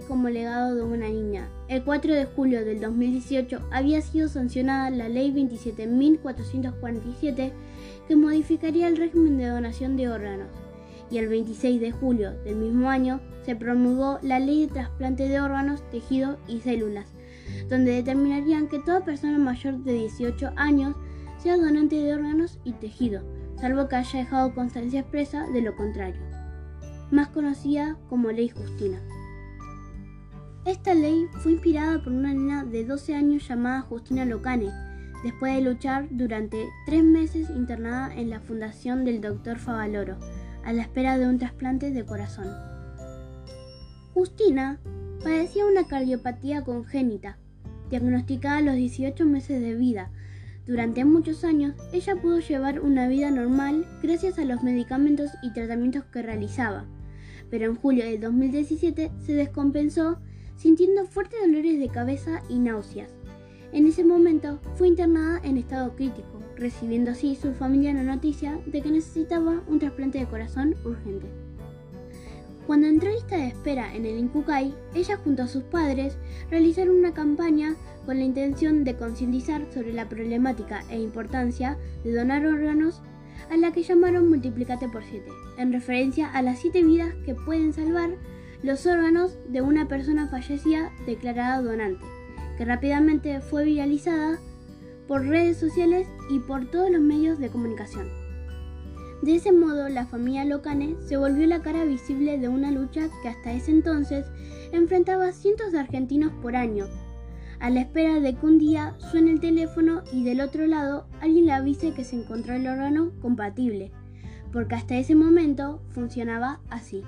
como legado de una niña. El 4 de julio del 2018 había sido sancionada la ley 27.447 que modificaría el régimen de donación de órganos. Y el 26 de julio del mismo año se promulgó la ley de trasplante de órganos, tejidos y células, donde determinarían que toda persona mayor de 18 años sea donante de órganos y tejido, salvo que haya dejado constancia expresa de lo contrario, más conocida como Ley Justina. Esta ley fue inspirada por una niña de 12 años llamada Justina Locane, después de luchar durante tres meses internada en la fundación del Dr. Favaloro, a la espera de un trasplante de corazón. Justina padecía una cardiopatía congénita, diagnosticada a los 18 meses de vida. Durante muchos años, ella pudo llevar una vida normal gracias a los medicamentos y tratamientos que realizaba, pero en julio de 2017 se descompensó sintiendo fuertes dolores de cabeza y náuseas. En ese momento fue internada en estado crítico, recibiendo así su familia la noticia de que necesitaba un trasplante de corazón urgente. Cuando entró lista de espera en el Incucay, ella junto a sus padres realizaron una campaña con la intención de concientizar sobre la problemática e importancia de donar órganos a la que llamaron Multiplicate por 7, en referencia a las 7 vidas que pueden salvar los órganos de una persona fallecida declarada donante, que rápidamente fue viralizada por redes sociales y por todos los medios de comunicación. De ese modo, la familia Locane se volvió la cara visible de una lucha que hasta ese entonces enfrentaba cientos de argentinos por año, a la espera de que un día suene el teléfono y del otro lado alguien le avise que se encontró el órgano compatible, porque hasta ese momento funcionaba así.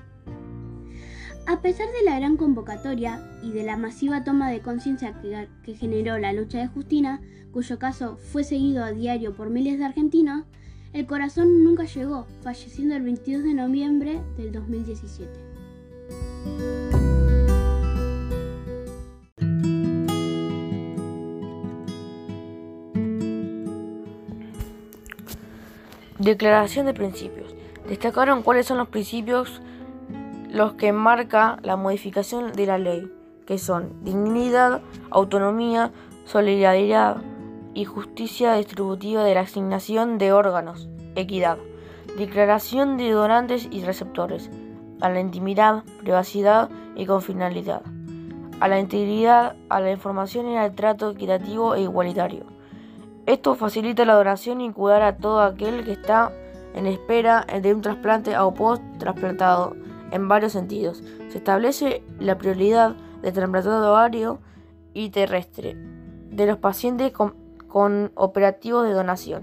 A pesar de la gran convocatoria y de la masiva toma de conciencia que, generó la lucha de Justina, cuyo caso fue seguido a diario por miles de argentinos, el corazón nunca llegó, falleciendo el 22 de noviembre del 2017. Declaración de principios. Destacaron cuáles son los principios los que marca la modificación de la ley, que son dignidad, autonomía, solidaridad, y justicia distributiva de la asignación de órganos, equidad, declaración de donantes y receptores, a la intimidad, privacidad y confinalidad, a la integridad, a la información y al trato equitativo e igualitario. Esto facilita la donación y cuidar a todo aquel que está en espera de un trasplante o post-trasplantado en varios sentidos. Se establece la prioridad de trasplantado ovario y terrestre de los pacientes con operativos de donación.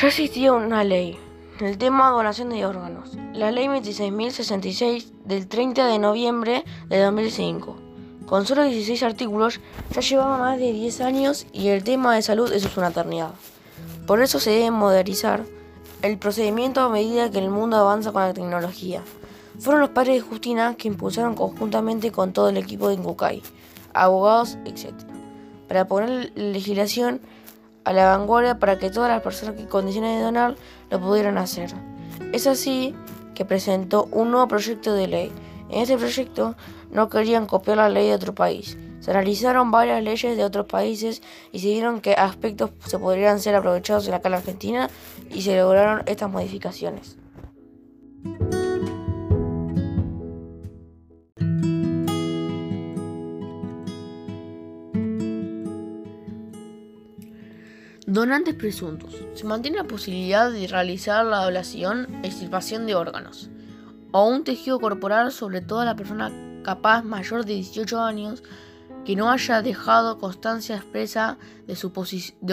Ya existía una ley, el tema donación de órganos, la ley 26.066 del 30 de noviembre de 2005. Con solo 16 artículos ya llevaba más de 10 años y el tema de salud es una eternidad. Por eso se debe modernizar el procedimiento a medida que el mundo avanza con la tecnología. Fueron los padres de Justina que impulsaron conjuntamente con todo el equipo de Incucay, abogados, etc., para poner la legislación a la vanguardia para que todas las personas que condiciones de donar lo pudieran hacer. Es así que presentó un nuevo proyecto de ley. En este proyecto no querían copiar la ley de otro país, se analizaron varias leyes de otros países y se vieron qué aspectos se podrían ser aprovechados en la cala argentina y se lograron estas modificaciones. Donantes presuntos. Se mantiene la posibilidad de realizar la doblación e extirpación de órganos o un tejido corporal sobre toda la persona capaz mayor de 18 años que no haya dejado constancia expresa de su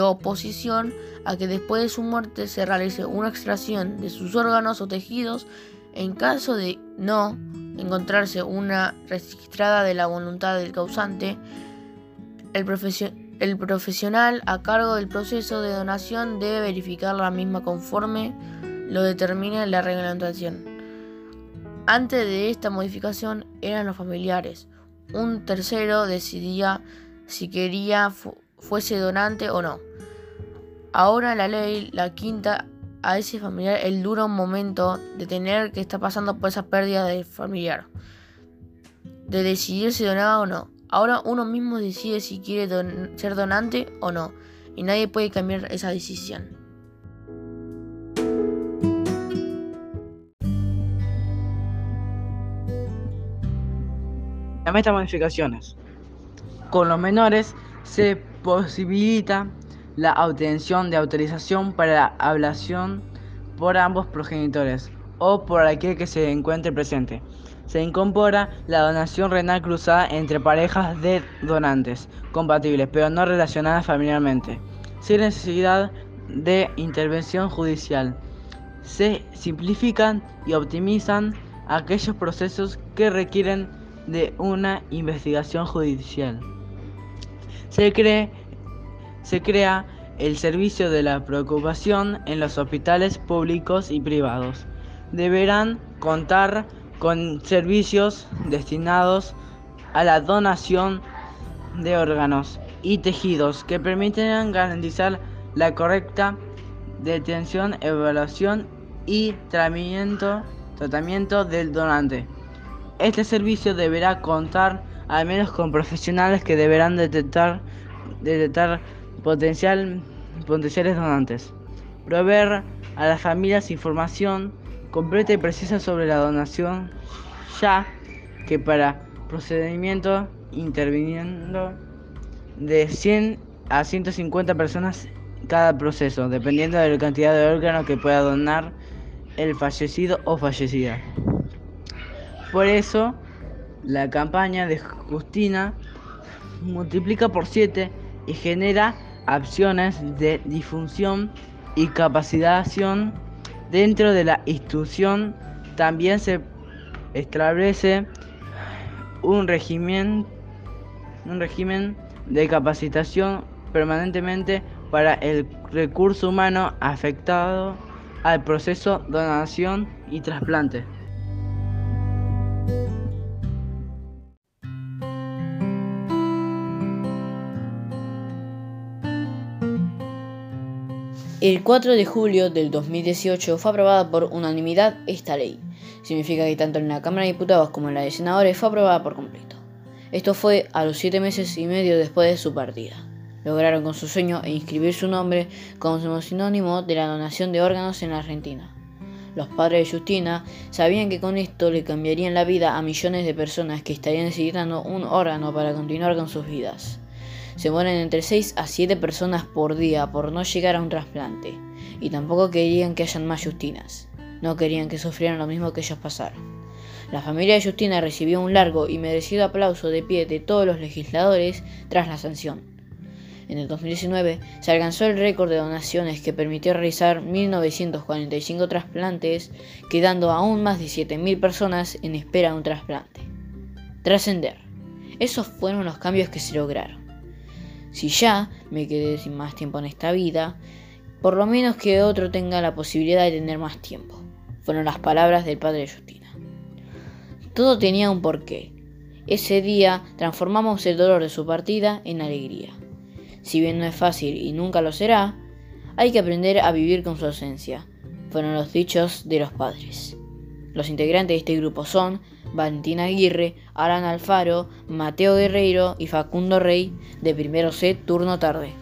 oposición a que después de su muerte se realice una extracción de sus órganos o tejidos en caso de no encontrarse una registrada de la voluntad del causante, el, el profesional a cargo del proceso de donación debe verificar la misma conforme lo determine la reglamentación. Antes de esta modificación eran los familiares, un tercero decidía si quería fuese donante o no. Ahora la ley la quinta a ese familiar el duro momento de tener que estar pasando por esa pérdida del familiar, de decidir si donaba o no. Ahora uno mismo decide si quiere ser donante o no, y nadie puede cambiar esa decisión. La meta modificaciones. Con los menores se posibilita la obtención de autorización para la ablación por ambos progenitores o por aquel que se encuentre presente. Se incorpora la donación renal cruzada entre parejas de donantes compatibles, pero no relacionadas familiarmente, sin necesidad de intervención judicial. Se simplifican y optimizan aquellos procesos que requieren de una investigación judicial. Se, se crea el servicio de la preocupación en los hospitales públicos y privados. Deberán contar con servicios destinados a la donación de órganos y tejidos que permitirán garantizar la correcta detención, evaluación y tratamiento, tratamiento del donante. Este servicio deberá contar al menos con profesionales que deberán detectar, detectar potencial, potenciales donantes. Proveer a las familias información completa y precisa sobre la donación, ya que para procedimiento interviniendo de 100 a 150 personas cada proceso, dependiendo de la cantidad de órganos que pueda donar el fallecido o fallecida. Por eso, la campaña de Justina multiplica por 7 y genera acciones de difusión y capacitación dentro de la institución. También se establece un régimen, un régimen de capacitación permanentemente para el recurso humano afectado al proceso donación y trasplante. El 4 de julio del 2018 fue aprobada por unanimidad esta ley. Significa que tanto en la Cámara de Diputados como en la de Senadores fue aprobada por completo. Esto fue a los 7 meses y medio después de su partida. Lograron con su sueño e inscribir su nombre como sinónimo de la donación de órganos en la Argentina. Los padres de Justina sabían que con esto le cambiarían la vida a millones de personas que estarían necesitando un órgano para continuar con sus vidas. Se mueren entre 6 a 7 personas por día por no llegar a un trasplante. Y tampoco querían que hayan más Justinas. No querían que sufrieran lo mismo que ellos pasaron. La familia de Justina recibió un largo y merecido aplauso de pie de todos los legisladores tras la sanción. En el 2019 se alcanzó el récord de donaciones que permitió realizar 1.945 trasplantes, quedando aún más de 7.000 personas en espera de un trasplante. Trascender. Esos fueron los cambios que se lograron. Si ya me quedé sin más tiempo en esta vida, por lo menos que otro tenga la posibilidad de tener más tiempo. Fueron las palabras del padre Justina. Todo tenía un porqué. Ese día transformamos el dolor de su partida en alegría. Si bien no es fácil y nunca lo será, hay que aprender a vivir con su ausencia. Fueron los dichos de los padres. Los integrantes de este grupo son Valentina Aguirre, Alan Alfaro, Mateo Guerreiro y Facundo Rey de primero C turno tarde.